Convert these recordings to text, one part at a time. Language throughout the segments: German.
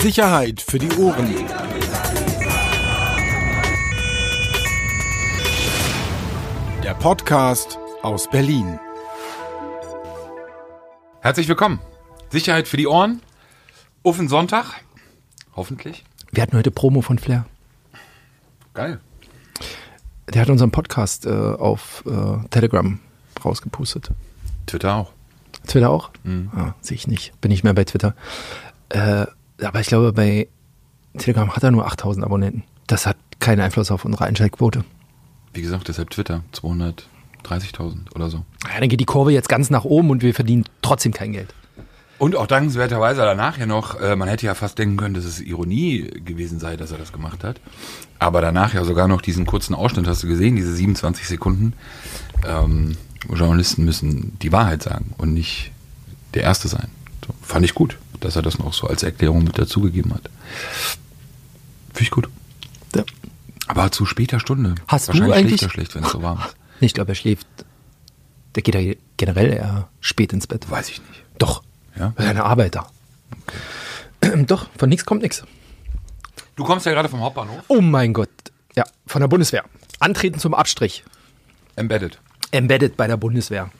Sicherheit für die Ohren. Der Podcast aus Berlin. Herzlich willkommen. Sicherheit für die Ohren. Offen Sonntag. Hoffentlich. Wir hatten heute Promo von Flair. Geil. Der hat unseren Podcast äh, auf äh, Telegram rausgepustet. Twitter auch. Twitter auch? Ah, sehe ich nicht. Bin nicht mehr bei Twitter. Äh, aber ich glaube, bei Telegram hat er nur 8000 Abonnenten. Das hat keinen Einfluss auf unsere Einschaltquote. Wie gesagt, deshalb Twitter. 230.000 oder so. Ja, dann geht die Kurve jetzt ganz nach oben und wir verdienen trotzdem kein Geld. Und auch dankenswerterweise danach ja noch, äh, man hätte ja fast denken können, dass es Ironie gewesen sei, dass er das gemacht hat. Aber danach ja sogar noch diesen kurzen Ausschnitt, hast du gesehen, diese 27 Sekunden. Ähm, Journalisten müssen die Wahrheit sagen und nicht der Erste sein. So, fand ich gut, dass er das noch so als Erklärung mit dazugegeben hat. Finde ich gut. Ja. Aber zu später Stunde. Hast du Wahrscheinlich eigentlich- schläft er schlecht, wenn es so warm ist. Ich glaube, er schläft. Der geht ja generell eher spät ins Bett. Weiß ich nicht. Doch. Ja? Er ist eine Arbeiter. Doch, von nichts kommt nichts. Du kommst ja gerade vom Hauptbahnhof. Oh mein Gott. Ja, von der Bundeswehr. Antreten zum Abstrich. Embedded. Embedded bei der Bundeswehr.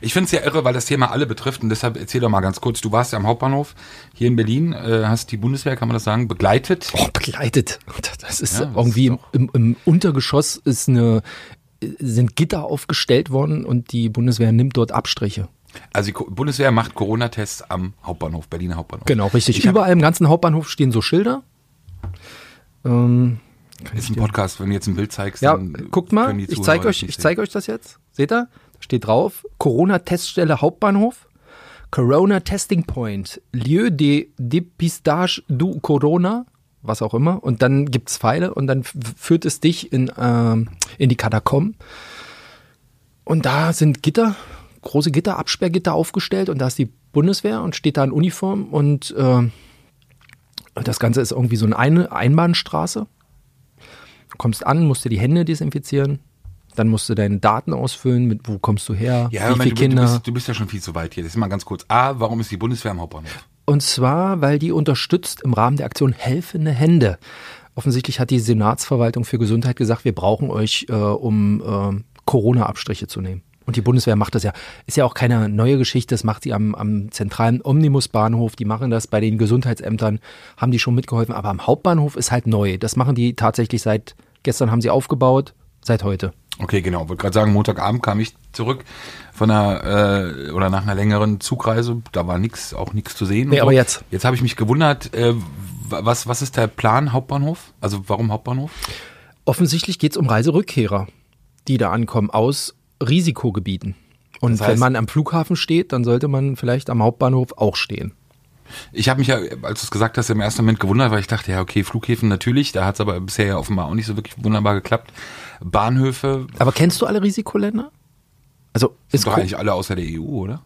Ich finde es ja irre, weil das Thema alle betrifft und deshalb erzähl doch mal ganz kurz. Du warst ja am Hauptbahnhof hier in Berlin, äh, hast die Bundeswehr, kann man das sagen, begleitet. Oh, begleitet. Das ist Ja, irgendwie ist im, im, Untergeschoss ist eine, sind Gitter aufgestellt worden und die Bundeswehr nimmt dort Abstriche. Also die Bundeswehr macht Corona-Tests am Hauptbahnhof, Berliner Hauptbahnhof. Genau, richtig. Ich Überall im ganzen Hauptbahnhof stehen so Schilder. Ähm, Ist ein Podcast, wenn du jetzt ein Bild zeigst. ja, dann guckt mal, ich zeige euch, ich zeige euch das jetzt. Seht ihr? Steht drauf, Corona-Teststelle Hauptbahnhof, Corona Testing Point, Lieu de dépistage du Corona, was auch immer. Und dann gibt's Pfeile und dann führt es dich in, ähm, in die Katakomben. Und da sind Gitter, große Gitter, Absperrgitter aufgestellt und da ist die Bundeswehr und steht da in Uniform und äh, das Ganze ist irgendwie so eine Einbahnstraße. Du kommst an, musst dir die Hände desinfizieren, dann musst du deine Daten ausfüllen, mit wo kommst du her, Ja, wie viele du, Kinder. Du, bist, du bist ja schon viel zu weit hier. Das ist mal ganz kurz. A, warum ist die Bundeswehr am Hauptbahnhof? Und zwar, weil die unterstützt im Rahmen der Aktion Helfende Hände. Offensichtlich hat die Senatsverwaltung für Gesundheit gesagt, wir brauchen euch, äh, um äh, Corona-Abstriche zu nehmen. Und die Bundeswehr macht das ja. Ist ja auch keine neue Geschichte, das macht sie am, am zentralen Omnibusbahnhof. Die machen das bei den Gesundheitsämtern, haben die schon mitgeholfen. Aber am Hauptbahnhof ist halt neu. Das machen die tatsächlich seit, gestern haben sie aufgebaut, seit heute. Okay, genau. Wollte gerade sagen, Montagabend kam ich zurück von einer äh, oder nach einer längeren Zugreise. Da war nix, auch nichts zu sehen. Nee, aber jetzt. Jetzt habe ich mich gewundert, äh, was, was ist der Plan Hauptbahnhof? Also warum Hauptbahnhof? Offensichtlich geht es um Reiserückkehrer, die da ankommen aus Risikogebieten. Und Das heißt- wenn man am Flughafen steht, dann sollte man vielleicht am Hauptbahnhof auch stehen. Ich habe mich ja, als du es gesagt hast, im ersten Moment gewundert, weil ich dachte, ja, okay, Flughäfen natürlich, da hat es aber bisher ja offenbar auch nicht so wirklich wunderbar geklappt. Bahnhöfe, Aber kennst du alle Risikoländer? Also ist doch gro- eigentlich alle außer der EU, oder?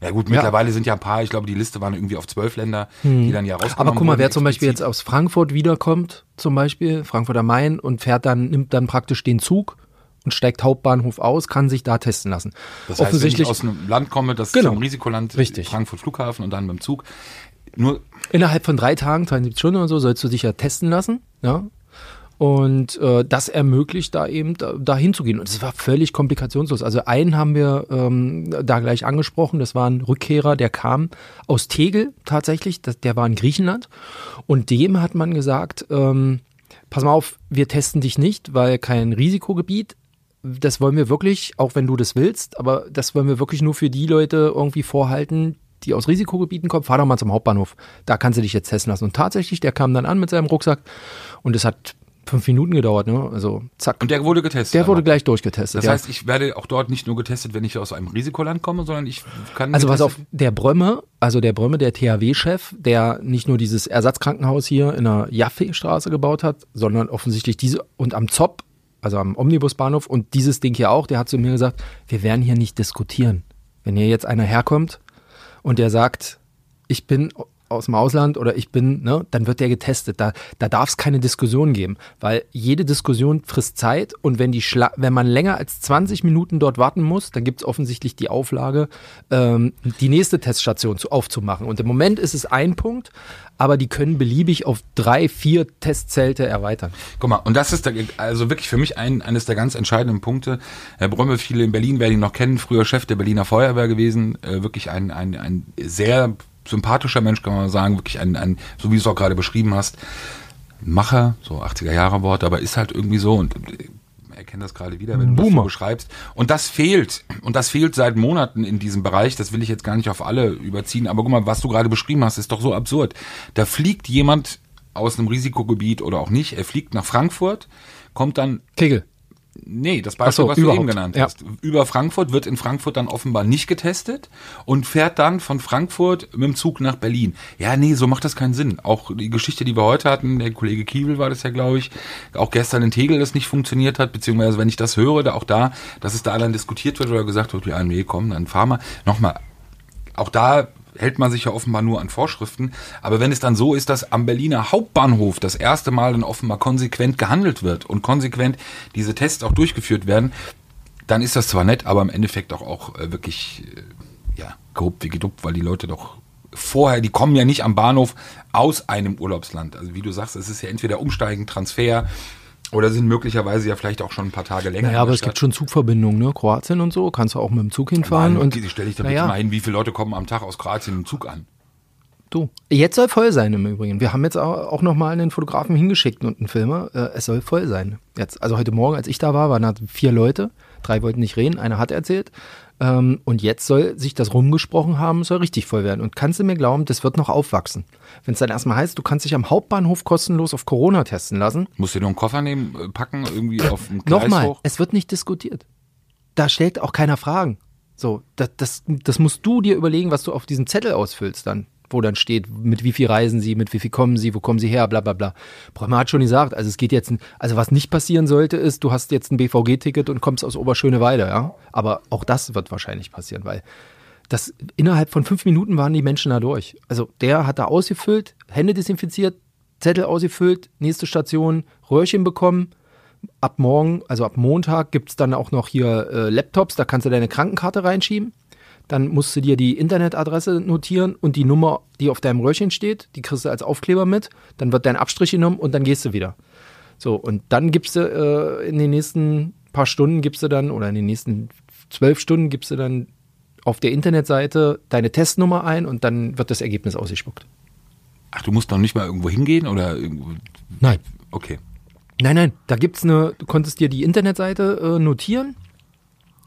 Ja gut, mittlerweile sind ja ein paar, ich glaube, die Liste waren irgendwie auf zwölf Länder, die dann ja rausgenommen Hm. aber guck mal, wer zum Beispiel jetzt aus Frankfurt wiederkommt, zum Beispiel Frankfurt am Main und fährt dann, nimmt dann praktisch den Zug und steigt Hauptbahnhof aus, kann sich da testen lassen. Das heißt, wenn ich Offensichtlich aus einem Land komme, das Genau. ist ein Risikoland, Richtig. Frankfurt Flughafen und dann mit dem Zug. Nur, innerhalb von drei Tagen, 72 Stunden oder so, sollst du dich ja testen lassen. Ja? Und äh, das ermöglicht da eben da, da hinzugehen. Und es war völlig komplikationslos. Also einen haben wir ähm, da gleich angesprochen, das war ein Rückkehrer, der kam aus Tegel tatsächlich, das, der war in Griechenland. Und dem hat man gesagt, ähm, pass mal auf, wir testen dich nicht, weil kein Risikogebiet. Das wollen wir wirklich, auch wenn du das willst, aber das wollen wir wirklich nur für die Leute irgendwie vorhalten, die aus Risikogebieten kommen. Fahr doch mal zum Hauptbahnhof. Da kannst du dich jetzt testen lassen. Und tatsächlich, der kam dann an mit seinem Rucksack und es hat fünf Minuten gedauert, ne? Also zack. und der wurde getestet. der wurde aber. gleich durchgetestet. Das ja. heißt, ich werde auch dort nicht nur getestet, wenn ich aus einem Risikoland komme, sondern ich kann. Also pass auf, der Brömme, also der Brömme, der THW-Chef, der nicht nur dieses Ersatzkrankenhaus hier in der Jaffe-Straße gebaut hat, sondern offensichtlich diese und am ZOP, also am Omnibusbahnhof und dieses Ding hier auch, der hat zu mir gesagt, wir werden hier nicht diskutieren. Wenn hier jetzt einer herkommt und der sagt, ich bin aus dem Ausland oder ich bin, ne, dann wird der getestet. Da, da darf es keine Diskussion geben, weil jede Diskussion frisst Zeit und wenn, die Schla wenn man länger als 20 Minuten dort warten muss, dann gibt es offensichtlich die Auflage, ähm, die nächste Teststation zu, aufzumachen. Und im Moment ist es ein Punkt, aber die können beliebig auf drei, vier Testzelte erweitern. Guck mal, und das ist der, also wirklich für mich ein, eines der ganz entscheidenden Punkte. Herr Brömme, viele in Berlin werden ihn noch kennen, früher Chef der Berliner Feuerwehr gewesen, äh, wirklich ein, ein, ein sehr sympathischer Mensch, kann man sagen, wirklich ein, ein so wie du es auch gerade beschrieben hast, Macher, so 80er Jahre Wort, aber ist halt irgendwie so und er kennt das gerade wieder, wenn du das so beschreibst. Und das fehlt. Und das fehlt seit Monaten in diesem Bereich. Das will ich jetzt gar nicht auf alle überziehen. Aber guck mal, was du gerade beschrieben hast, ist doch so absurd. Da fliegt jemand aus einem Risikogebiet oder auch nicht. Er fliegt nach Frankfurt, kommt dann. Kegel. Nee, das Beispiel, so, was überhaupt. du eben genannt Ja. hast. Über Frankfurt wird in Frankfurt dann offenbar nicht getestet und fährt dann von Frankfurt mit dem Zug nach Berlin. Ja, nee, so macht das keinen Sinn. Auch die Geschichte, die wir heute hatten, der Kollege Kiewel war das ja, glaube ich, auch gestern in Tegel das nicht funktioniert hat, beziehungsweise wenn ich das höre, da auch da, dass es da dann diskutiert wird oder gesagt wird, ja, nee, komm, dann fahr mal. Nochmal, auch da hält man sich ja offenbar nur an Vorschriften. Aber wenn es dann so ist, dass am Berliner Hauptbahnhof das erste Mal dann offenbar konsequent gehandelt wird und konsequent diese Tests auch durchgeführt werden, dann ist das zwar nett, aber im Endeffekt auch, auch äh, wirklich äh, ja, gehobt wie geduckt, weil die Leute doch vorher, die kommen ja nicht am Bahnhof aus einem Urlaubsland. Also wie du sagst, es ist ja entweder Umsteigen, Transfer oder sind möglicherweise ja vielleicht auch schon ein paar Tage länger. Naja, in aber es gibt schon Zugverbindungen, ne? Kroatien und so, kannst du auch mit dem Zug hinfahren. Mann, und die stelle ich da naja, mal hin, wie viele Leute kommen am Tag aus Kroatien im Zug an? Du, jetzt soll voll sein im Übrigen. Wir haben jetzt auch auch noch mal einen Fotografen hingeschickt und einen Filmer. Äh, es soll voll sein. Jetzt, also heute Morgen, als ich da war, waren da vier Leute. Drei wollten nicht reden, einer hat erzählt. Ähm, und jetzt soll sich das rumgesprochen haben, soll richtig voll werden. Und kannst du mir glauben, das wird noch aufwachsen. Wenn es dann erstmal heißt, du kannst dich am Hauptbahnhof kostenlos auf Corona testen lassen. Musst du dir nur einen Koffer nehmen, äh, packen, irgendwie auf dem Gleis Nochmal, hoch? es wird nicht diskutiert. Da stellt auch keiner Fragen. So, das, das, das musst du dir überlegen, was du auf diesem Zettel ausfüllst dann. Wo dann steht, mit wie viel reisen sie, mit wie viel kommen sie, wo kommen sie her, bla bla bla. Brömer hat schon gesagt, also es geht jetzt, also was nicht passieren sollte, ist, du hast jetzt ein BVG-Ticket und kommst aus Oberschöneweide, ja. Aber auch das wird wahrscheinlich passieren, weil das innerhalb von fünf Minuten waren die Menschen da durch. Also der hat da ausgefüllt, Hände desinfiziert, Zettel ausgefüllt, nächste Station, Röhrchen bekommen. Ab morgen, also ab Montag, gibt es dann auch noch hier äh, Laptops, da kannst du deine Krankenkarte reinschieben. Dann musst du dir die Internetadresse notieren und die Nummer, die auf deinem Röhrchen steht, die kriegst du als Aufkleber mit. Dann wird dein Abstrich genommen und dann gehst du wieder. So, und dann gibst du äh, in den nächsten paar Stunden gibst du dann, oder in den nächsten zwölf Stunden gibst du dann auf der Internetseite deine Testnummer ein und dann wird das Ergebnis ausgespuckt. Ach, du musst noch nicht mal irgendwo hingehen oder irgendwo. Nein. Okay. Nein, nein, da gibt's eine, du konntest dir die Internetseite äh, notieren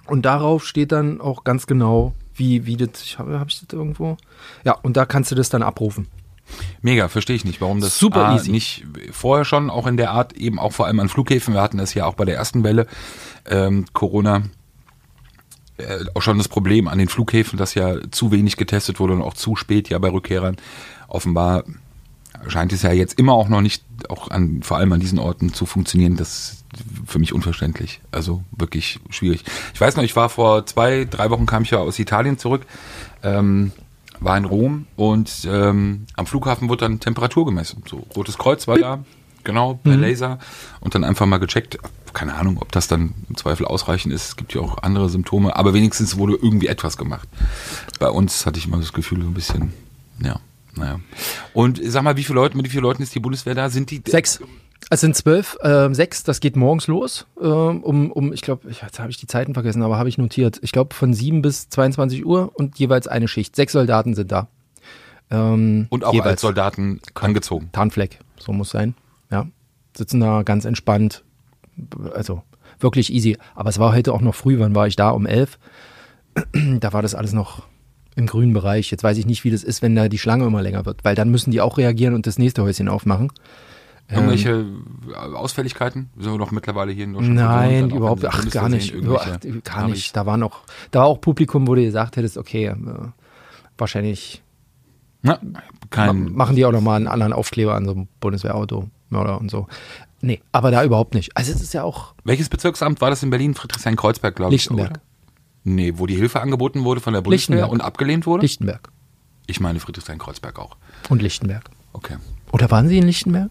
und darauf steht dann auch ganz genau, wie, wie das, ich habe hab ich das irgendwo? Ja, und da kannst du das dann abrufen. Mega, verstehe ich nicht, warum das Super A, easy. nicht vorher schon auch in der Art, eben auch vor allem an Flughäfen, wir hatten das ja auch bei der ersten Welle ähm, Corona, äh, auch schon das Problem an den Flughäfen, dass ja zu wenig getestet wurde und auch zu spät ja bei Rückkehrern. Offenbar scheint es ja jetzt immer auch noch nicht, auch an, vor allem an diesen Orten zu funktionieren. Das ist für mich unverständlich. Also wirklich schwierig. Ich weiß noch, ich war vor zwei, drei Wochen kam ich ja aus Italien zurück, ähm, war in Rom und ähm, am Flughafen wurde dann Temperatur gemessen. So, Rotes Kreuz war da, genau, per Laser und dann einfach mal gecheckt. Keine Ahnung, ob das dann im Zweifel ausreichend ist. Es gibt ja auch andere Symptome, aber wenigstens wurde irgendwie etwas gemacht. Bei uns hatte ich immer das Gefühl, so ein bisschen, ja, naja. Und sag mal, wie viele Leute, mit wie vielen Leuten ist die Bundeswehr da? Sind die Sechs. Es sind zwölf, äh, sechs, das geht morgens los. Äh, um, um, ich glaube, jetzt habe ich die Zeiten vergessen, aber habe ich notiert. Ich glaube von sieben bis 22 Uhr und jeweils eine Schicht. Sechs Soldaten sind da. Ähm, und auch jeweils. als Soldaten angezogen? Tarnfleck, so muss sein. Ja. Sitzen da ganz entspannt. Also wirklich easy. Aber es war heute auch noch früh, wann war ich da? Um elf. da war das alles noch im grünen Bereich. Jetzt weiß ich nicht, wie das ist, wenn da die Schlange immer länger wird, weil dann müssen die auch reagieren und das nächste Häuschen aufmachen. Irgendwelche Ausfälligkeiten? Sind wir doch mittlerweile hier in Deutschland Nein, gewohnt, überhaupt, ach, gar nicht, ach, gar nicht. Da war noch, da war auch Publikum, wo du gesagt hättest, okay, äh, wahrscheinlich Na, kein, machen die auch nochmal einen anderen Aufkleber an so einem Bundeswehrauto, Mörder und so. Nee, aber da überhaupt nicht. Also es ist ja auch welches Bezirksamt war das in Berlin? Friedrichshain-Kreuzberg, glaube ich. Lichtenberg. Oder? Nee, wo die Hilfe angeboten wurde von der Bundeswehr und abgelehnt wurde? Lichtenberg. Ich meine Friedrichshain-Kreuzberg auch. Und Lichtenberg. Okay. Oder waren Sie in Lichtenberg?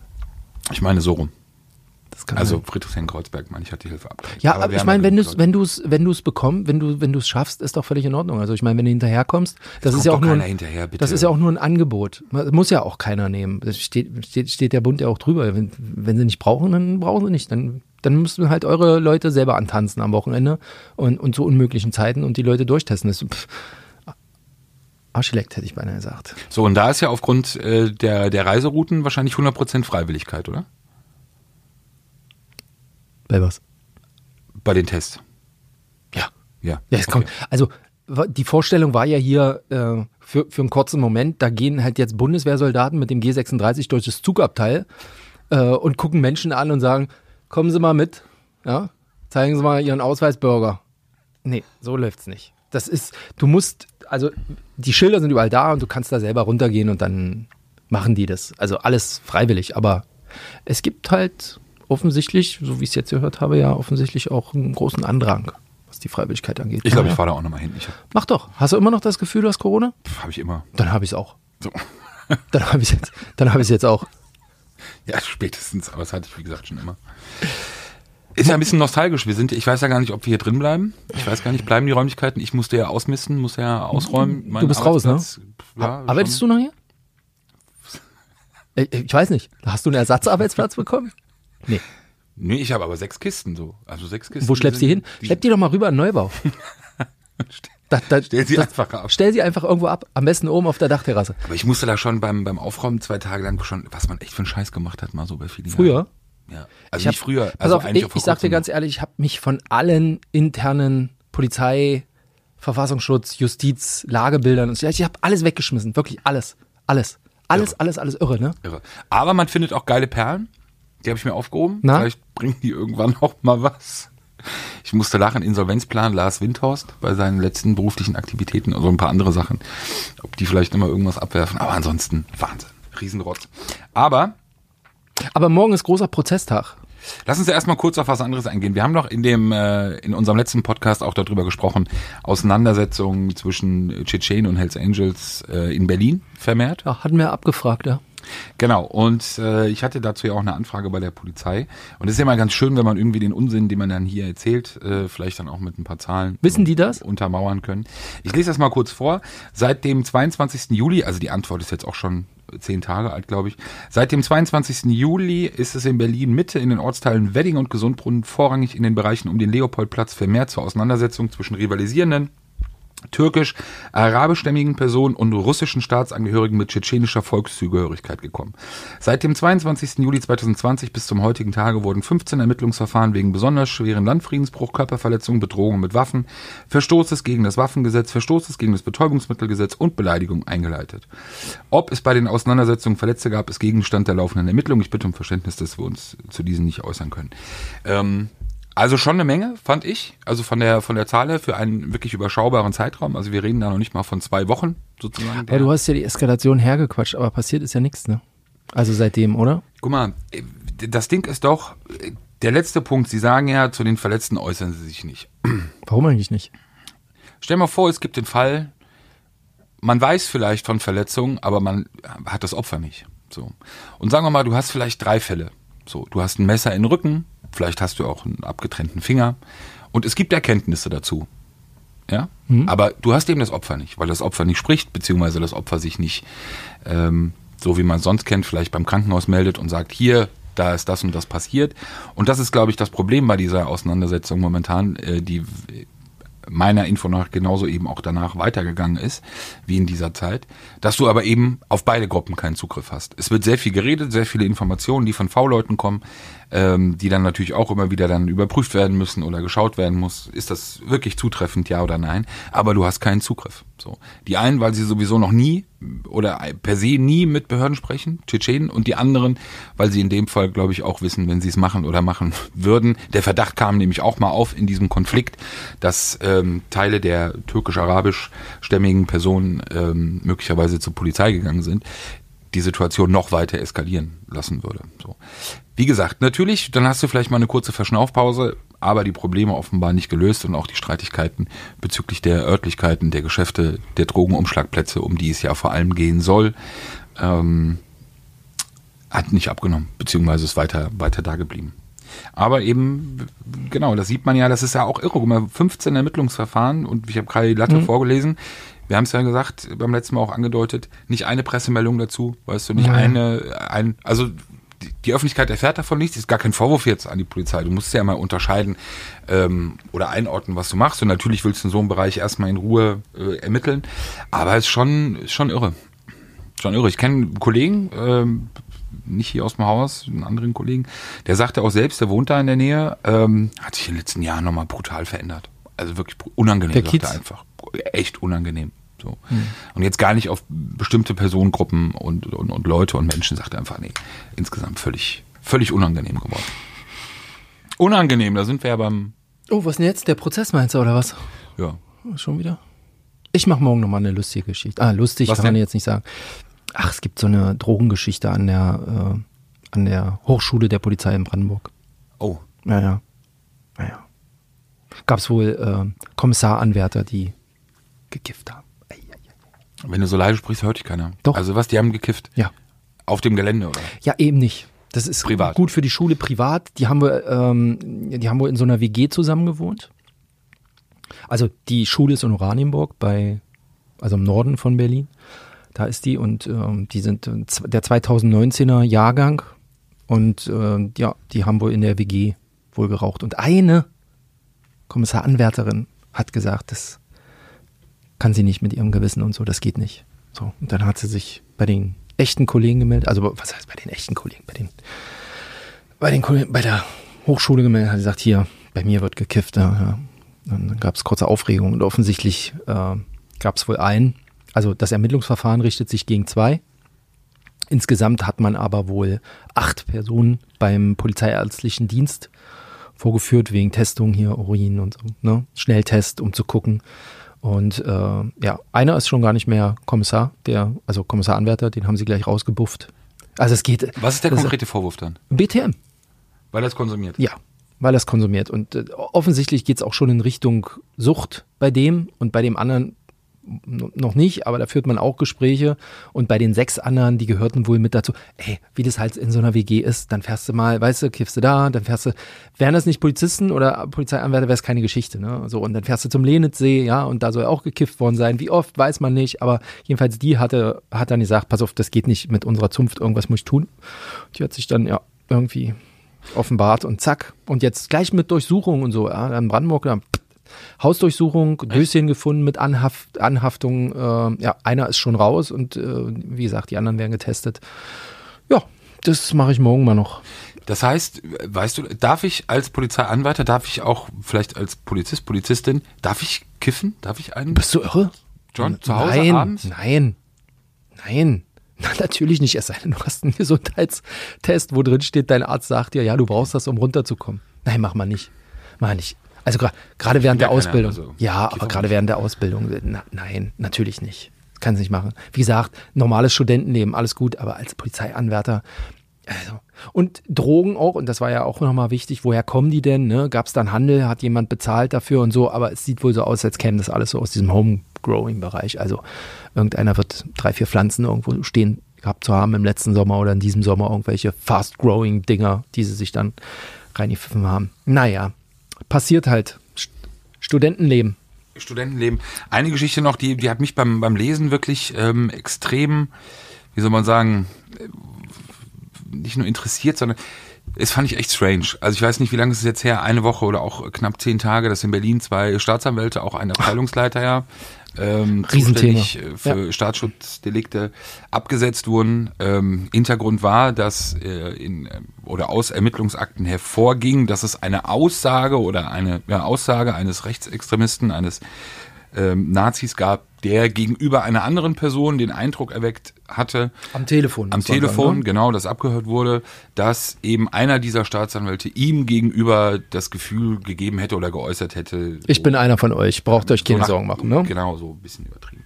Ich meine so rum. Das kann Also sein. Friedrichshain-Kreuzberg, meine ich, hat die Hilfe ab. Ja, aber, ich meine, wenn du es wenn du's, wenn du's bekommst, wenn du wenn du es schaffst, ist doch völlig in Ordnung. Also ich meine, wenn du hinterherkommst, das ist kommt ja auch nur ein, das ist ja auch nur ein Angebot. Das muss ja auch keiner nehmen. Das steht, steht, steht der Bund ja auch drüber. Wenn, wenn sie nicht brauchen, dann brauchen sie nicht. Dann, dann müssen halt eure Leute selber antanzen am Wochenende und, und zu unmöglichen Zeiten und die Leute durchtesten. Das ist, pff, Arschleck, hätte ich beinahe gesagt. So, und da ist ja aufgrund äh, der, der Reiserouten wahrscheinlich 100% Freiwilligkeit, oder? Bei was? Bei den Tests. Ja. Ja. Ja, es kommt. Also die Vorstellung war ja hier äh, für, für einen kurzen Moment, da gehen halt jetzt Bundeswehrsoldaten mit dem G36 durch das Zugabteil äh, und gucken Menschen an und sagen, kommen Sie mal mit, ja, zeigen Sie mal Ihren Ausweis Bürger. Nee, so läuft's nicht. Das ist, du musst, also die Schilder sind überall da und du kannst da selber runtergehen und dann machen die das. Also alles freiwillig, aber es gibt halt offensichtlich, so wie ich es jetzt gehört habe, ja offensichtlich auch einen großen Andrang, was die Freiwilligkeit angeht. Ich glaube, ich fahre da auch nochmal hin. Hab- Mach doch. Hast du immer noch das Gefühl, du hast Corona? Habe ich immer. Dann habe ich es auch. So. Dann habe ich jetzt, dann habe ich jetzt auch. Ja, spätestens, aber das hatte ich, wie gesagt, schon immer. Ist ja ein bisschen nostalgisch. Wir sind, ich weiß ja gar nicht, ob wir hier drin bleiben. Ich weiß gar nicht, bleiben die Räumlichkeiten? Ich musste ja ausmisten, muss ja ausräumen. Du bist raus, ne? Ja, Arbeitest du noch hier? Äh, Ich weiß nicht. Hast du einen Ersatzarbeitsplatz bekommen? Nee. Nee, ich habe aber sechs Kisten so. Also sechs Kisten. Wo schleppst du die hin? Die, Schlepp die doch mal rüber in Neubau. Da, da, Stell sie das- einfach ab. Stell sie einfach irgendwo ab. Am besten oben auf der Dachterrasse. aber ich musste da schon beim, beim Aufräumen zwei Tage lang schon, was man echt für einen Scheiß gemacht hat, mal so bei Filialen. Früher? Ja. Also Ich hab- früher. Pass Also auf, eigentlich ich, ich sag dir ganz ehrlich, ich habe mich von allen internen Polizei, Verfassungsschutz, Justiz, Lagebildern und so, ich habe alles weggeschmissen, wirklich alles, alles, alles, alles, alles irre, ne? Irre. Aber man findet auch geile Perlen. Die habe ich mir aufgehoben. Na? Vielleicht bringen die irgendwann auch mal was. Ich musste lachen, Insolvenzplan Lars Windhorst bei seinen letzten beruflichen Aktivitäten, also ein paar andere Sachen. Ob die vielleicht immer irgendwas abwerfen. Aber ansonsten Wahnsinn. Riesenrotz. Aber Aber morgen ist großer Prozesstag. Lass uns ja erstmal kurz auf was anderes eingehen. Wir haben doch in dem äh, in unserem letzten Podcast auch darüber gesprochen, Auseinandersetzungen zwischen Tschetschenen und Hells Angels äh, in Berlin vermehrt. Ja, hatten wir abgefragt, ja. Genau, und äh, ich hatte dazu ja auch eine Anfrage bei der Polizei. Und es ist ja mal ganz schön, wenn man irgendwie den Unsinn, den man dann hier erzählt, äh, vielleicht dann auch mit ein paar Zahlen Wissen die das? untermauern können. Ich lese das mal kurz vor. Seit dem 22. Juli, also die Antwort ist jetzt auch schon zehn Tage alt, glaube ich. Seit dem 22. Juli ist es in Berlin Mitte in den Ortsteilen Wedding und Gesundbrunnen vorrangig in den Bereichen um den Leopoldplatz vermehrt zur Auseinandersetzung zwischen rivalisierenden türkisch-arabischstämmigen Personen und russischen Staatsangehörigen mit tschetschenischer Volkszugehörigkeit gekommen. Seit dem 22. Juli 2020 bis zum heutigen Tage wurden 15 Ermittlungsverfahren wegen besonders schweren Landfriedensbruch, Körperverletzung, Bedrohung mit Waffen, Verstoßes gegen das Waffengesetz, Verstoßes gegen das Betäubungsmittelgesetz und Beleidigung eingeleitet. Ob es bei den Auseinandersetzungen Verletzte gab, ist Gegenstand der laufenden Ermittlung. Ich bitte um Verständnis, dass wir uns zu diesen nicht äußern können. Ähm, also schon eine Menge, fand ich. Also von der von der Zahl her für einen wirklich überschaubaren Zeitraum. Also wir reden da noch nicht mal von zwei Wochen sozusagen. Ja, du hast ja die Eskalation hergequatscht, aber passiert ist ja nichts, ne? Also seitdem, oder? Guck mal, das Ding ist doch, der letzte Punkt, Sie sagen ja, zu den Verletzten äußern Sie sich nicht. Warum eigentlich nicht? Stell mal vor, es gibt den Fall, man weiß vielleicht von Verletzungen, aber man hat das Opfer nicht. So. Und sagen wir mal, du hast vielleicht drei Fälle. So, du hast ein Messer in den Rücken, vielleicht hast du auch einen abgetrennten Finger und es gibt Erkenntnisse dazu. Ja? Aber du hast eben das Opfer nicht, weil das Opfer nicht spricht, beziehungsweise das Opfer sich nicht, ähm, so wie man es sonst kennt, vielleicht beim Krankenhaus meldet und sagt, hier, da ist das und das passiert. Und das ist, glaube ich, das Problem bei dieser Auseinandersetzung momentan, äh, die meiner Info nach genauso eben auch danach weitergegangen ist, wie in dieser Zeit, dass du aber eben auf beide Gruppen keinen Zugriff hast. Es wird sehr viel geredet, sehr viele Informationen, die von V-Leuten kommen, ähm, die dann natürlich auch immer wieder dann überprüft werden müssen oder geschaut werden muss, ist das wirklich zutreffend, ja oder nein, aber du hast keinen Zugriff. So. Die einen, weil sie sowieso noch nie oder per se nie mit Behörden sprechen, Tschetschenen, und die anderen, weil sie in dem Fall, glaube ich, auch wissen, wenn sie es machen oder machen würden. Der Verdacht kam nämlich auch mal auf in diesem Konflikt, dass ähm, Teile der türkisch-arabisch-stämmigen Personen ähm, möglicherweise zur Polizei gegangen sind, die Situation noch weiter eskalieren lassen würde. So. Wie gesagt, natürlich, dann hast du vielleicht mal eine kurze Verschnaufpause, aber die Probleme offenbar nicht gelöst und auch die Streitigkeiten bezüglich der Örtlichkeiten, der Geschäfte, der Drogenumschlagplätze, um die es ja vor allem gehen soll, ähm, hat nicht abgenommen, beziehungsweise ist weiter, weiter da geblieben. Aber eben, genau, das sieht man ja, das ist ja auch irre. Guck mal, 15 Ermittlungsverfahren und ich habe gerade die Latte Mhm. vorgelesen. Wir haben es ja gesagt, beim letzten Mal auch angedeutet, nicht eine Pressemeldung dazu, weißt du, nicht Nein. eine, ein, also die, Öffentlichkeit erfährt davon nichts, ist gar kein Vorwurf jetzt an die Polizei. Du musst ja mal unterscheiden ähm, oder einordnen, was du machst. Und natürlich willst du in so einem Bereich erstmal in Ruhe äh, ermitteln. Aber es ist schon, ist schon irre. Schon irre. Ich kenne einen Kollegen, ähm, nicht hier aus dem Haus, einen anderen Kollegen, der sagte auch selbst, der wohnt da in der Nähe, ähm, hat sich in den letzten Jahren nochmal brutal verändert. Also wirklich unangenehm, Der sagt er Kiez? einfach. Echt unangenehm. So. Und jetzt gar nicht auf bestimmte Personengruppen und, und, und Leute und Menschen, sagt er einfach, nee, insgesamt völlig, völlig unangenehm geworden. Unangenehm, da sind wir ja beim, Oh, was denn jetzt? Der Prozess meinst du, oder was? ja. Schon wieder? Ich mache morgen nochmal eine lustige Geschichte. Ah, lustig Was kann man denn? jetzt nicht sagen. Ach, es gibt so eine Drogengeschichte an der, äh, an der Hochschule der Polizei in Brandenburg. Oh, Ja, ja. Naja. Gab es wohl äh, Kommissaranwärter, die gekifft haben. Wenn du so leise sprichst, hört dich keiner. Doch. Also was, die haben gekifft? Ja. Auf dem Gelände, oder? Ja, eben nicht. Das ist Privat. gut für die Schule privat. Die haben wir, ähm, die haben wir in so einer WG zusammen gewohnt. Also die Schule ist in Oranienburg bei, also im Norden von Berlin. Da ist die und ähm, die sind äh, der 2019er Jahrgang und äh, ja, die haben wohl in der WG wohl geraucht. Und eine Kommissaranwärterin hat gesagt, das kann sie nicht mit ihrem Gewissen und so, das geht nicht. So, und dann hat sie sich bei den echten Kollegen gemeldet, also was heißt bei den echten Kollegen, bei den, bei den Kollegen, bei der Hochschule gemeldet, hat gesagt, hier, bei mir wird gekifft, ja, ja. Dann gab es kurze Aufregung und offensichtlich äh, gab es wohl einen, also das Ermittlungsverfahren richtet sich gegen zwei. Insgesamt hat man aber wohl acht Personen beim polizeiärztlichen Dienst vorgeführt wegen Testung hier, Urin und so, ne? Schnelltest, um zu gucken. Und äh, ja, einer ist schon gar nicht mehr Kommissar, der, also Kommissaranwärter, den haben sie gleich rausgebufft. Also es geht. Was ist der das- konkrete Vorwurf dann? BTM. Weil er es konsumiert. Ja, weil er es konsumiert. Und äh, offensichtlich geht es auch schon in Richtung Sucht bei dem und bei dem anderen noch nicht, aber da führt man auch Gespräche. Und bei den sechs anderen, die gehörten wohl mit dazu, ey, wie das halt in so einer WG ist, dann fährst du mal, weißt du, kiffst du da, dann fährst du, wären das nicht Polizisten oder Polizeianwärter, wäre es keine Geschichte, ne? So, und dann fährst du zum Lenitzsee, ja, und da soll auch gekifft worden sein. Wie oft, weiß man nicht, aber jedenfalls die hatte, hat dann gesagt, pass auf, das geht nicht mit unserer Zunft, irgendwas muss ich tun. Die hat sich dann, ja, irgendwie offenbart und zack. Und jetzt gleich mit Durchsuchung und so, ja, in Brandenburg, da, Hausdurchsuchung, Döschen gefunden mit Anhaft, Anhaftung. Äh, ja, einer ist schon raus und äh, wie gesagt, die anderen werden getestet. Ja, das mache ich morgen mal noch. Das heißt, weißt du, darf ich als Polizeianwärter, darf ich auch vielleicht als Polizist, Polizistin, darf ich kiffen? Darf ich einen? Bist du irre? John, zu Hause nein, abends? Nein, nein. Na, natürlich nicht, es sei denn, du hast einen Gesundheitstest, wo drin steht, dein Arzt sagt dir, ja, du brauchst das, um runterzukommen. Nein, mach mal nicht. Mach nicht. Also gerade während Ja, der Ausbildung. Also, ja, aber gerade nicht. während der Ausbildung. äh, Na, nein, natürlich nicht. Kannst du nicht machen. Wie gesagt, normales Studentenleben, alles gut, aber als Polizeianwärter. Also. Und Drogen auch, und das war ja auch nochmal wichtig, woher kommen die denn? Ne? Gab es dann Handel, hat jemand bezahlt dafür und so, aber es sieht wohl so aus, als käme das alles so aus diesem Home-Growing-Bereich. Also irgendeiner wird drei, vier Pflanzen irgendwo stehen gehabt zu haben im letzten Sommer oder in diesem Sommer, irgendwelche Fast-Growing-Dinger, die sie sich dann reingepfiffen haben. Naja, passiert halt. St Studentenleben. Studentenleben. Eine Geschichte noch, die, die hat mich beim, beim Lesen wirklich ähm, extrem, wie soll man sagen, äh, nicht nur interessiert, sondern es fand ich echt strange. Also ich weiß nicht, wie lange ist es jetzt her, eine Woche oder auch knapp zehn Tage, dass in Berlin zwei Staatsanwälte, auch ein Abteilungsleiter ja, ähm, Riesenthema. zuständig für Staatsschutzdelikte abgesetzt wurden. Ähm, Hintergrund war, dass äh, in äh, oder aus Ermittlungsakten hervorging, dass es eine Aussage oder eine ja, Aussage eines Rechtsextremisten, eines ähm, Nazis gab, der gegenüber einer anderen Person den Eindruck erweckt hatte, Am Telefon. am Telefon, sagen, ne? genau, das abgehört wurde, dass eben einer dieser Staatsanwälte ihm gegenüber das Gefühl gegeben hätte oder geäußert hätte. Ich bin einer von euch, braucht euch keine nach- Sorgen machen. Ne? Genau, so ein bisschen übertrieben.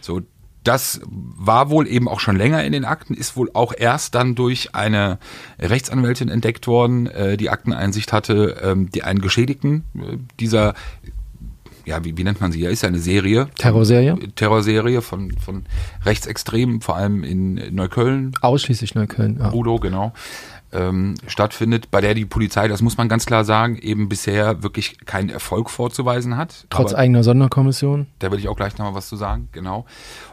So, das war wohl eben auch schon länger in den Akten, ist wohl auch erst dann durch eine Rechtsanwältin entdeckt worden, äh, die Akteneinsicht hatte, ähm, die einen Geschädigten äh, dieser ja, wie, wie nennt man sie? Ja, ist ja eine Serie. Terrorserie? Terrorserie von, von Rechtsextremen, vor allem in Neukölln. Ausschließlich Neukölln, ja. Udo, genau. Ähm, stattfindet, bei der die Polizei, das muss man ganz klar sagen, eben bisher wirklich keinen Erfolg vorzuweisen hat. Trotz eigener Sonderkommission. Da will ich auch gleich nochmal was zu sagen, genau.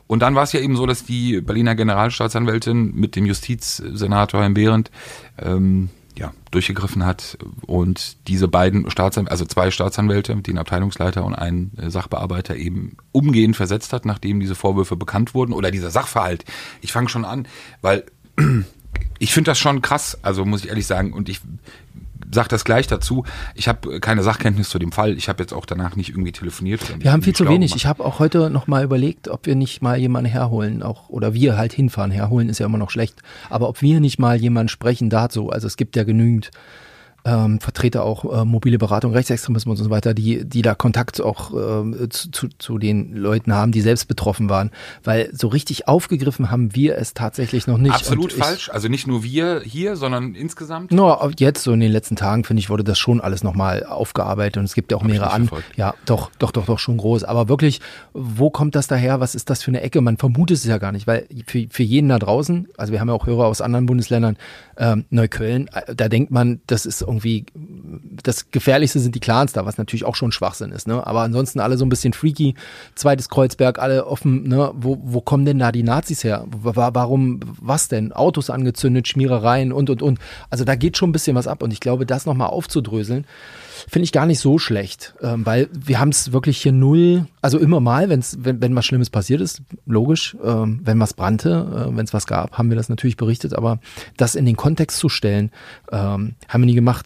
Und dann war es ja eben so, dass die Berliner Generalstaatsanwältin mit dem Justizsenator Herrn Behrendt ähm, ja, durchgegriffen hat und diese beiden Staatsanwälte, also zwei Staatsanwälte, den Abteilungsleiter und einen äh, Sachbearbeiter eben umgehend versetzt hat, nachdem diese Vorwürfe bekannt wurden oder dieser Sachverhalt. Ich fange schon an, weil ich finde das schon krass, also muss ich ehrlich sagen, und ich sag das gleich dazu. Ich habe keine Sachkenntnis zu dem Fall. Ich habe jetzt auch danach nicht irgendwie telefoniert. Wir haben viel zu wenig. Ich habe auch heute noch mal überlegt, ob wir nicht mal jemanden herholen, auch oder wir halt hinfahren. Herholen ist ja immer noch schlecht. Aber ob wir nicht mal jemanden sprechen dazu. Also es gibt ja genügend ähm, Vertreter auch äh, mobile Beratung, Rechtsextremismus und so weiter, die, die da Kontakt auch äh, zu, zu, zu den Leuten haben, die selbst betroffen waren. Weil so richtig aufgegriffen haben wir es tatsächlich noch nicht. Absolut falsch. also nicht nur wir hier, sondern insgesamt. Nur jetzt, so in den letzten Tagen, finde ich, wurde das schon alles nochmal aufgearbeitet und es gibt ja auch Hab mehrere an. Ja, doch, doch, doch, doch, schon groß. Aber wirklich, wo kommt das daher? Was ist das für eine Ecke? Man vermutet es ja gar nicht, weil für, für jeden da draußen, also wir haben ja auch Hörer aus anderen Bundesländern, ähm, Neukölln, äh, da denkt man, das ist irgendwie das Gefährlichste sind die Clans da, was natürlich auch schon Schwachsinn ist. Ne? Aber ansonsten alle so ein bisschen freaky. Zweites Kreuzberg, alle offen. Ne? Wo, wo kommen denn da die Nazis her? Warum, was denn? Autos angezündet, Schmierereien und, und, und. Also da geht schon ein bisschen was ab. Und ich glaube, das nochmal aufzudröseln, finde ich gar nicht so schlecht, ähm, weil wir haben es wirklich hier null, also immer mal, wenn's, wenn, wenn was Schlimmes passiert ist, logisch, ähm, wenn was brannte, äh, wenn es was gab, haben wir das natürlich berichtet, aber das in den Kontext zu stellen, ähm, haben wir nie gemacht.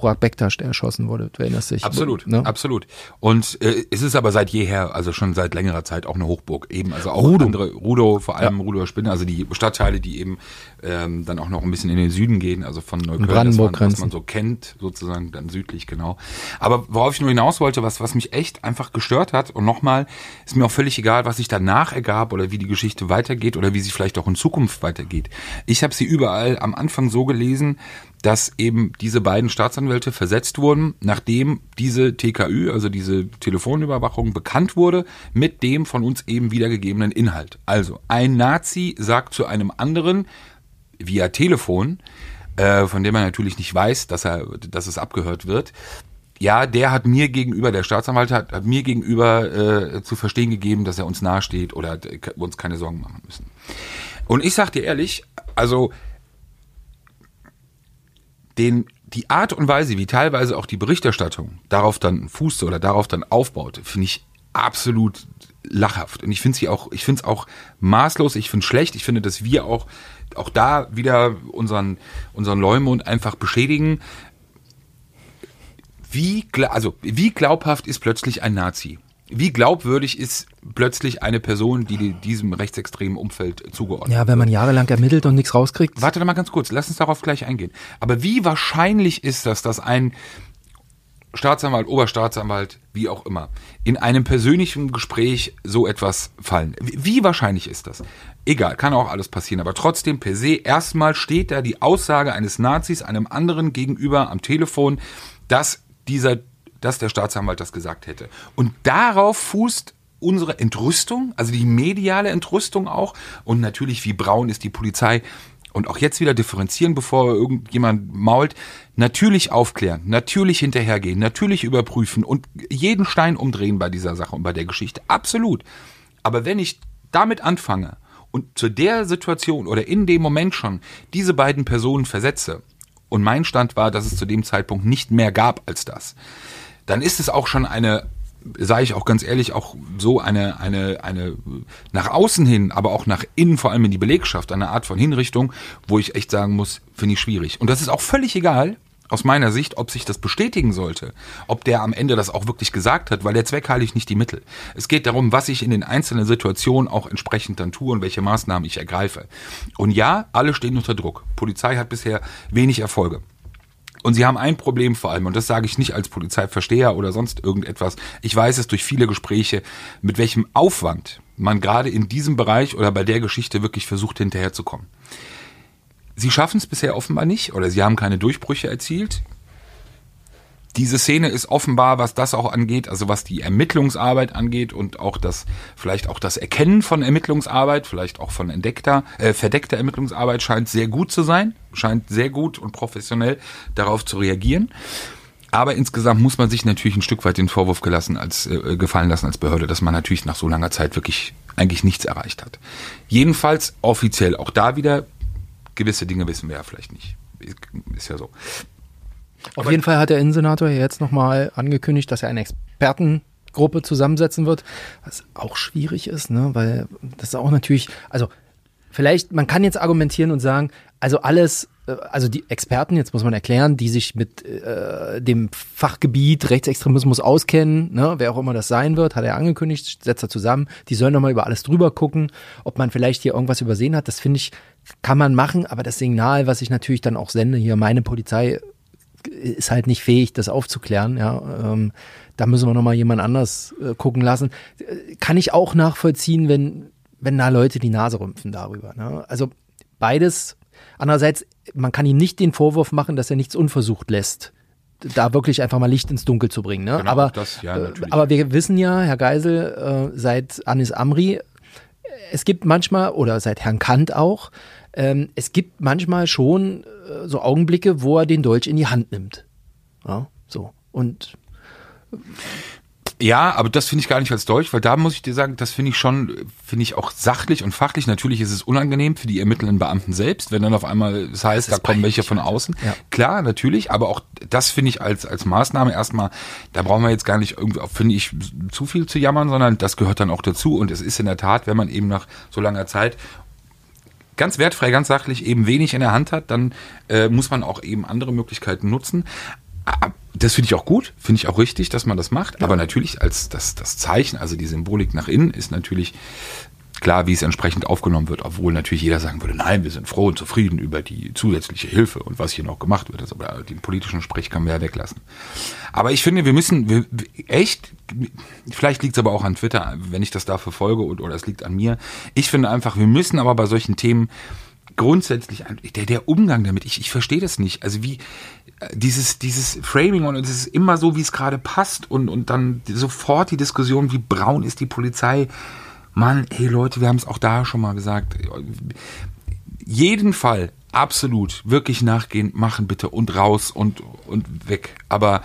Burak Bektasch, der erschossen wurde. Du erinnerst dich. Absolut, ne? absolut. Und äh, es ist aber seit jeher, also schon seit längerer Zeit auch eine Hochburg. Eben, also auch Rudo. andere, Rudo, vor allem ja. Rudo Spinne, also die Stadtteile, die eben ähm, dann auch noch ein bisschen in den Süden gehen, also von Neukölln, Brandenburg das, man, was man so kennt, sozusagen dann südlich, genau. Aber worauf ich nur hinaus wollte, was, was mich echt einfach gestört hat, und nochmal, ist mir auch völlig egal, was sich danach ergab oder wie die Geschichte weitergeht oder wie sie vielleicht auch in Zukunft weitergeht. Ich habe sie überall am Anfang so gelesen, dass eben diese beiden Staatsanwälte versetzt wurden, nachdem diese TKÜ, also diese Telefonüberwachung, bekannt wurde mit dem von uns eben wiedergegebenen Inhalt. Also ein Nazi sagt zu einem anderen via Telefon, äh, von dem er natürlich nicht weiß, dass er, dass es abgehört wird. Ja, der hat mir gegenüber, der Staatsanwalt hat, hat mir gegenüber äh, zu verstehen gegeben, dass er uns nahesteht oder uns keine Sorgen machen müssen. Und ich sag dir ehrlich, also den, die Art und Weise, wie teilweise auch die Berichterstattung darauf dann fußte oder darauf dann aufbaute, finde ich absolut lachhaft. Und ich finde sie auch, ich finde es auch maßlos, ich finde es schlecht, ich finde, dass wir auch, auch da wieder unseren, unseren Leumund einfach beschädigen. Wie, also, wie glaubhaft ist plötzlich ein Nazi? Wie glaubwürdig ist plötzlich eine Person, die diesem rechtsextremen Umfeld zugeordnet? Ja, wenn man jahrelang ermittelt und nichts rauskriegt. Warte mal ganz kurz, lass uns darauf gleich eingehen. Aber wie wahrscheinlich ist das, dass ein Staatsanwalt, Oberstaatsanwalt, wie auch immer, in einem persönlichen Gespräch so etwas fallen? Wie wahrscheinlich ist das? Egal, kann auch alles passieren, aber trotzdem per se, erstmal steht da die Aussage eines Nazis einem anderen gegenüber am Telefon, dass dieser dass der Staatsanwalt das gesagt hätte. Und darauf fußt unsere Entrüstung, also die mediale Entrüstung auch. Und natürlich, wie braun ist die Polizei. Und auch jetzt wieder differenzieren, bevor irgendjemand mault. Natürlich aufklären, natürlich hinterhergehen, natürlich überprüfen und jeden Stein umdrehen bei dieser Sache und bei der Geschichte. Absolut. Aber wenn ich damit anfange und zu der Situation oder in dem Moment schon diese beiden Personen versetze, und mein Stand war, dass es zu dem Zeitpunkt nicht mehr gab als das, dann ist es auch schon eine sage ich auch ganz ehrlich, auch so eine, eine, eine nach außen hin, aber auch nach innen, vor allem in die Belegschaft, eine Art von Hinrichtung, wo ich echt sagen muss, finde ich schwierig. Und das ist auch völlig egal, aus meiner Sicht, ob sich das bestätigen sollte, ob der am Ende das auch wirklich gesagt hat, weil der Zweck heiligt nicht die Mittel. Es geht darum, was ich in den einzelnen Situationen auch entsprechend dann tue und welche Maßnahmen ich ergreife. Und ja, alle stehen unter Druck. Polizei hat bisher wenig Erfolge. Und sie haben ein Problem vor allem, und das sage ich nicht als Polizeiversteher oder sonst irgendetwas. Ich weiß es durch viele Gespräche, mit welchem Aufwand man gerade in diesem Bereich oder bei der Geschichte wirklich versucht hinterherzukommen. Sie schaffen es bisher offenbar nicht oder sie haben keine Durchbrüche erzielt. Diese Szene ist offenbar, was das auch angeht, also was die Ermittlungsarbeit angeht und auch das, vielleicht auch das Erkennen von Ermittlungsarbeit, vielleicht auch von entdeckter, äh, verdeckter Ermittlungsarbeit scheint sehr gut zu sein, scheint sehr gut und professionell darauf zu reagieren. Aber insgesamt muss man sich natürlich ein Stück weit den Vorwurf gelassen als, äh, gefallen lassen als Behörde, dass man natürlich nach so langer Zeit wirklich eigentlich nichts erreicht hat. Jedenfalls offiziell auch da wieder, gewisse Dinge wissen wir ja vielleicht nicht. Ist ja so. Auf jeden Fall hat der Innensenator jetzt nochmal angekündigt, dass er eine Expertengruppe zusammensetzen wird, was auch schwierig ist, ne? weil das ist auch natürlich, also vielleicht, man kann jetzt argumentieren und sagen, also alles, äh, also die Experten, jetzt muss man erklären, die sich mit äh, dem Fachgebiet Rechtsextremismus auskennen, ne, wer auch immer das sein wird, hat er angekündigt, setzt er zusammen, die sollen nochmal über alles drüber gucken, ob man vielleicht hier irgendwas übersehen hat, das finde ich, kann man machen, aber das Signal, was ich natürlich dann auch sende, hier meine Polizei ist halt nicht fähig, das aufzuklären. Ja, ähm, da müssen wir noch mal jemand anders äh, gucken lassen. Äh, kann ich auch nachvollziehen, wenn wenn da Leute die Nase rümpfen darüber. Ne? Also beides. Andererseits, man kann ihm nicht den Vorwurf machen, dass er nichts unversucht lässt da wirklich einfach mal Licht ins Dunkel zu bringen. Ne? Genau, aber, das, ja, äh, aber wir wissen ja, Herr Geisel, äh, seit Anis Amri, es gibt manchmal, oder seit Herrn Kant auch, ähm, es gibt manchmal schon äh, so Augenblicke, wo er den Dolch in die Hand nimmt. Ja, so. Und Ja, aber das finde ich gar nicht als Deutsch, weil da muss ich dir sagen, das finde ich schon, finde ich auch sachlich und fachlich. Natürlich ist es unangenehm für die ermittelnden Beamten selbst, wenn dann auf einmal das heißt, da kommen welche von außen. Ja. Klar, natürlich, aber auch das finde ich als, als Maßnahme erstmal, da brauchen wir jetzt gar nicht irgendwie, finde ich, zu viel zu jammern, sondern das gehört dann auch dazu. Und es ist in der Tat, wenn man eben nach so langer Zeit ganz wertfrei, ganz sachlich eben wenig in der Hand hat, dann äh, muss man auch eben andere Möglichkeiten nutzen. Ah, Das finde ich auch gut, finde ich auch richtig, dass man das macht. Aber natürlich als das, das Zeichen, also die Symbolik nach innen, ist natürlich klar, wie es entsprechend aufgenommen wird, obwohl natürlich jeder sagen würde, nein, wir sind froh und zufrieden über die zusätzliche Hilfe und was hier noch gemacht wird. Also, aber den politischen Sprech kann man ja weglassen. Aber ich finde, wir müssen wir, echt, vielleicht liegt es aber auch an Twitter, wenn ich das da verfolge und, oder es liegt an mir. Ich finde einfach, wir müssen aber bei solchen Themen grundsätzlich der, der Umgang damit, ich, ich verstehe das nicht. Also wie dieses, dieses Framing und es ist immer so, wie es gerade passt und, und dann sofort die Diskussion, wie braun ist die Polizei. Mann, hey Leute, wir haben es auch da schon mal gesagt. Jeden Fall absolut wirklich nachgehen, machen bitte und raus und, und weg. Aber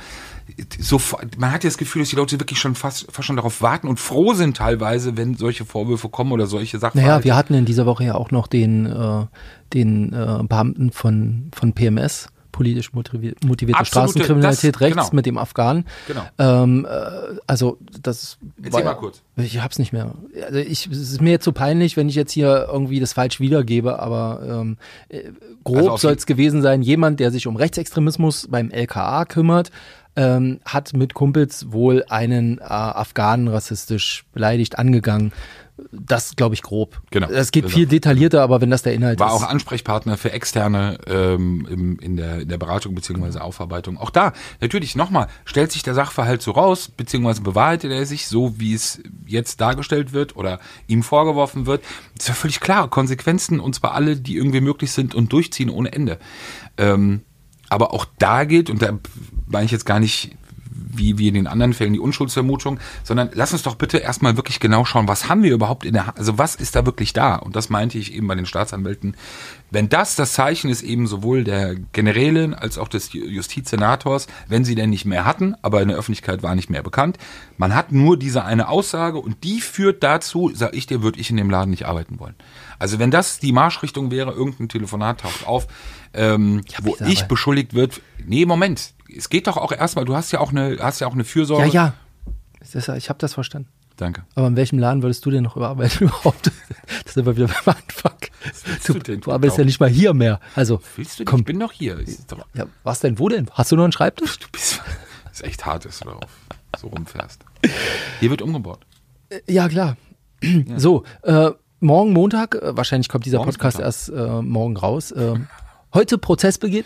sofort, man hat ja das Gefühl, dass die Leute wirklich schon fast, fast schon darauf warten und froh sind teilweise, wenn solche Vorwürfe kommen oder solche Sachen. naja, wir hatten in dieser Woche ja auch noch den, äh, den äh, Beamten von, von PMS, politisch motivier motivierte Absolute- Straßenkriminalität das- rechts genau. mit dem Afghanen. Genau. Ähm, äh, also das Erzähl war- mal kurz. Ich hab's nicht mehr. Also ich, es ist mir jetzt so peinlich, wenn ich jetzt hier irgendwie das falsch wiedergebe, aber ähm, äh, Also grob auf soll es gewesen sein, jemand, der sich um Rechtsextremismus beim LKA kümmert, ähm, hat mit Kumpels wohl einen äh, Afghanen rassistisch beleidigt angegangen. Das glaube ich grob. Genau. Es geht Genau. viel detaillierter, aber wenn das der Inhalt war ist. auch Ansprechpartner für Externe ähm, im, in, der, in der Beratung beziehungsweise Aufarbeitung. Auch da, natürlich, nochmal, stellt sich der Sachverhalt so raus, beziehungsweise bewahrheitet er sich so, wie es jetzt dargestellt wird oder ihm vorgeworfen wird. ist ja völlig klar, Konsequenzen, und zwar alle, die irgendwie möglich sind und durchziehen ohne Ende. Ähm, aber auch da gilt, und da meine ich jetzt gar nicht wie, wie in den anderen Fällen die Unschuldsvermutung, sondern lass uns doch bitte erstmal wirklich genau schauen, was haben wir überhaupt in der Hand, also was ist da wirklich da? Und das meinte ich eben bei den Staatsanwälten. Wenn das das Zeichen ist eben sowohl der Generälin als auch des Justizsenators, wenn sie denn nicht mehr hatten, aber in der Öffentlichkeit war nicht mehr bekannt, man hat nur diese eine Aussage und die führt dazu, sag ich dir, würde ich in dem Laden nicht arbeiten wollen. Also wenn das die Marschrichtung wäre, irgendein Telefonat taucht auf, ähm, wo ich ich sage- beschuldigt wird, nee, Moment, es geht doch auch erstmal, du hast ja auch eine, hast ja auch eine Fürsorge. ja, ja. Ich habe das verstanden. Danke. Aber in welchem Laden würdest du denn noch überarbeiten überhaupt? Das sind wir wieder beim Anfang. Du, du du arbeitest ja nicht mal hier mehr. Also, Willst du komm, Ich bin doch hier. Ja, was denn? Wo denn? Hast du noch einen Schreibtisch? du bist, ist echt hart, dass du darauf so rumfährst. Hier wird umgebaut. Ja, klar. So, äh, morgen Montag, äh, wahrscheinlich kommt dieser Morgen ist Podcast Montag. erst äh, morgen raus. Äh, heute Prozessbeginn.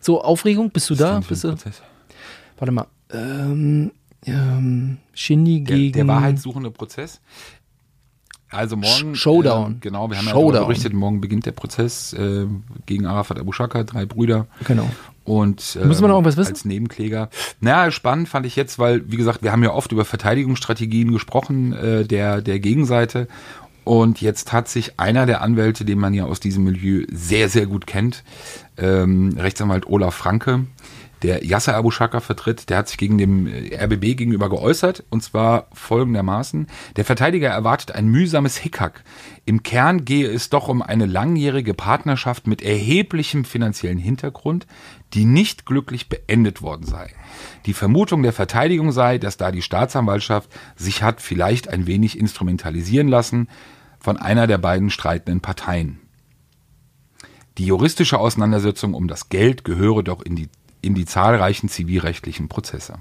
So, Aufregung, bist du da? Bist du, Prozess? warte mal. Ähm, ähm, Shindy Der, gegen. der wahrheitssuchende Prozess. Also morgen. Showdown. Äh, genau, wir haben ja Showdown. darüber berichtet, morgen beginnt der Prozess äh, gegen Arafat Abu Shaka, drei Brüder. Genau. Und ähm, Müssen wir noch irgendwas wissen? als Nebenkläger. Naja, spannend fand ich jetzt, weil, wie gesagt, wir haben ja oft über Verteidigungsstrategien gesprochen, äh, der, der Gegenseite. Und jetzt hat sich einer der Anwälte, den man ja aus diesem Milieu sehr, sehr gut kennt, ähm, Rechtsanwalt Olaf Franke, der Yasser Abu Shaka vertritt, der hat sich gegen dem äh, RBB gegenüber geäußert und zwar folgendermaßen. Der Verteidiger erwartet ein mühsames Hickhack. Im Kern gehe es doch um eine langjährige Partnerschaft mit erheblichem finanziellen Hintergrund, die nicht glücklich beendet worden sei. Die Vermutung der Verteidigung sei, dass da die Staatsanwaltschaft sich hat vielleicht ein wenig instrumentalisieren lassen von einer der beiden streitenden Parteien. Die juristische Auseinandersetzung um das Geld gehöre doch in die, in die zahlreichen zivilrechtlichen Prozesse.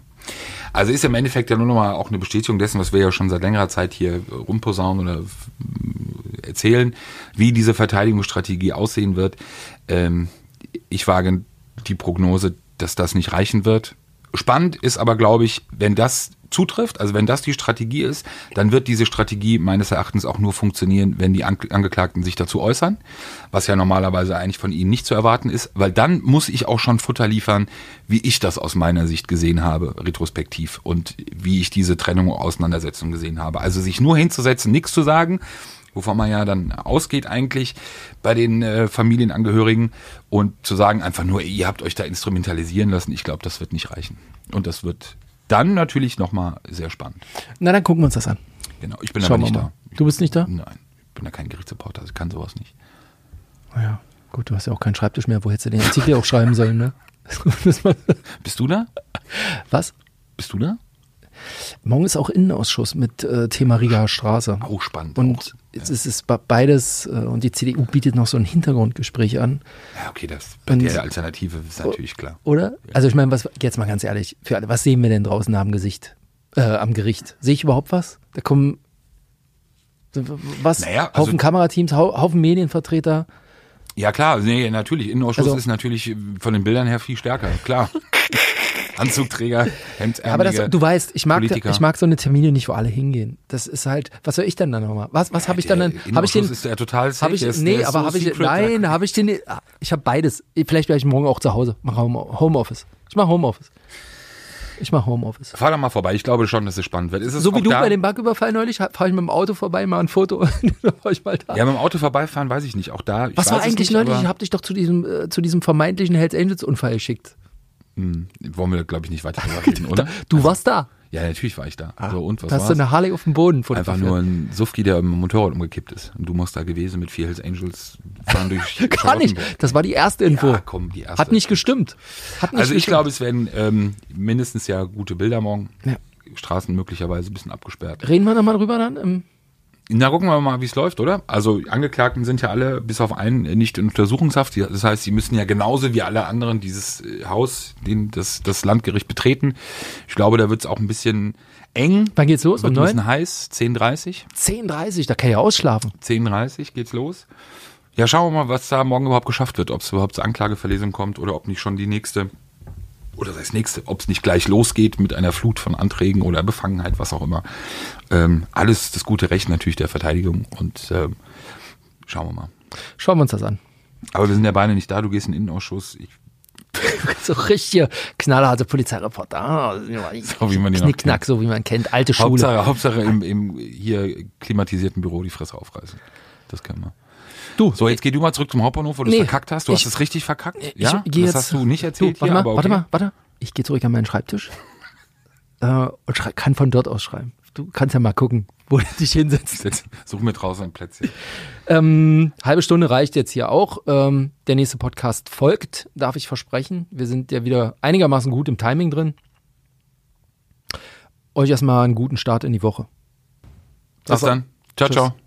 Also ist im Endeffekt ja nur noch mal auch eine Bestätigung dessen, was wir ja schon seit längerer Zeit hier rumposaunen oder äh, erzählen, wie diese Verteidigungsstrategie aussehen wird. Ähm, ich wage die Prognose, dass das nicht reichen wird. Spannend ist aber, glaube ich, wenn das zutrifft, also wenn das die Strategie ist, dann wird diese Strategie meines Erachtens auch nur funktionieren, wenn die Ange- Angeklagten sich dazu äußern, was ja normalerweise eigentlich von ihnen nicht zu erwarten ist, weil dann muss ich auch schon Futter liefern, wie ich das aus meiner Sicht gesehen habe, retrospektiv und wie ich diese Trennung und Auseinandersetzung gesehen habe. Also sich nur hinzusetzen, nichts zu sagen, wovon man ja dann ausgeht eigentlich bei den äh, Familienangehörigen und zu sagen einfach nur, ihr habt euch da instrumentalisieren lassen, ich glaube, das wird nicht reichen. Und das wird dann natürlich nochmal sehr spannend. Na, dann gucken wir uns das an. Genau, ich bin Schauen aber nicht da. Du bist nicht da? Nein, ich bin da kein Gerichtsreporter, also ich kann sowas nicht. Ja, gut, du hast ja auch keinen Schreibtisch mehr. Wo hättest du den Artikel auch schreiben sollen, ne? Bist du da? Was? Bist du da? Morgen ist auch Innenausschuss mit äh, Thema Rigaer Straße. Auch spannend. Und auch. Es ist es be- beides, äh, und die CDU bietet noch so ein Hintergrundgespräch an, Ja, okay, das bei Und- der Alternative ist natürlich klar. oder? Also ich meine, was jetzt mal ganz ehrlich, für alle, was sehen wir denn draußen am Gesicht, äh, am Gericht? Sehe ich überhaupt was? Da kommen was? Naja, also- Haufen Kamerateams, hau Haufen Medienvertreter. Ja klar, nee, natürlich. Innenausschuss Also- ist natürlich von den Bildern her viel stärker, klar. Anzugträger, Hemdsärmelige, Aber das, du weißt, ich mag, Politiker. ich mag so eine Termine nicht, wo alle hingehen. Das ist halt, was soll ich denn dann nochmal? Was, was habe ich dann? Der dann Habe ich den? Ist ja total safe, Habe ich, der ist- nee, der aber so habe ich, nein, habe ich den, ich habe beides. Vielleicht werde ich morgen auch zu Hause, mache Home- Homeoffice. Ich mache Homeoffice. Ich mache Homeoffice. Fahr da mal vorbei. Ich glaube schon, dass es spannend wird. Ist es So wie du da? bei dem Banküberfall neulich, fahre ich mit dem Auto vorbei, mal ein Foto, dann war ich mal da. Ja, mit dem Auto vorbeifahren weiß ich nicht. Auch da. Ich Was war eigentlich neulich? Ich habe dich doch zu diesem, äh, zu diesem vermeintlichen Hells Angels Unfall geschickt. Hm, wollen wir, glaube ich, nicht weiter reden, oder? Du warst da. Ja, natürlich war ich da. so, und was da hast du war's? eine Harley auf dem Boden Einfach nur ein Sufki, der im Motorrad umgekippt ist. Und du musst da gewesen mit vier Hells Angels fahren durch Gar nicht. Das war die erste Info. Ja, komm, die erste. Hat nicht gestimmt. Hat nicht Also ich gestimmt. glaube, es werden ähm, mindestens ja gute Bilder morgen. Ja. Straßen möglicherweise ein bisschen abgesperrt. Reden wir nochmal drüber dann? Na, gucken wir mal, wie es läuft, oder? Also Angeklagten sind ja alle bis auf einen nicht in Untersuchungshaft. Das heißt, sie müssen ja genauso wie alle anderen dieses äh, Haus, den, das, das Landgericht betreten. Ich glaube, da wird es auch ein bisschen eng. Wann geht's los? Wird Um ein bisschen heiß. 10.30 10.30 da kann ich ja ausschlafen. 10.30 geht's los. Ja, schauen wir mal, was da morgen überhaupt geschafft wird. Ob es überhaupt zur Anklageverlesung kommt oder ob nicht schon die nächste, oder das nächste, ob es nicht gleich losgeht mit einer Flut von Anträgen oder Befangenheit, was auch immer. Ähm, alles das gute Recht natürlich der Verteidigung und ähm, schauen wir mal. Schauen wir uns das an. Aber wir sind ja beide nicht da, du gehst in den Innenausschuss. Ich, So richtig knallharte Polizeireporter. Ah, So wie man die Knickknack, so wie man kennt. Alte Schule. Hauptsache, Hauptsache im, im hier klimatisierten Büro die Fresse aufreißen. Das können wir. Du, So, jetzt geh du mal zurück zum Hauptbahnhof, wo du es Nee, verkackt hast. Du ich- hast es richtig verkackt. ich ja, geh das jetzt, hast du nicht erzählt du, warte hier, mal, okay. warte mal, warte. Ich gehe zurück an meinen Schreibtisch äh, und kann von dort aus schreiben. Du kannst ja mal gucken, wo du dich hinsetzt. Such mir draußen ein Plätzchen. Ähm, halbe Stunde reicht jetzt hier auch. Ähm, der nächste Podcast folgt, darf ich versprechen. Wir sind ja wieder einigermaßen gut im Timing drin. Euch erstmal einen guten Start in die Woche. Bis dann. Ciao, Tschüss. ciao.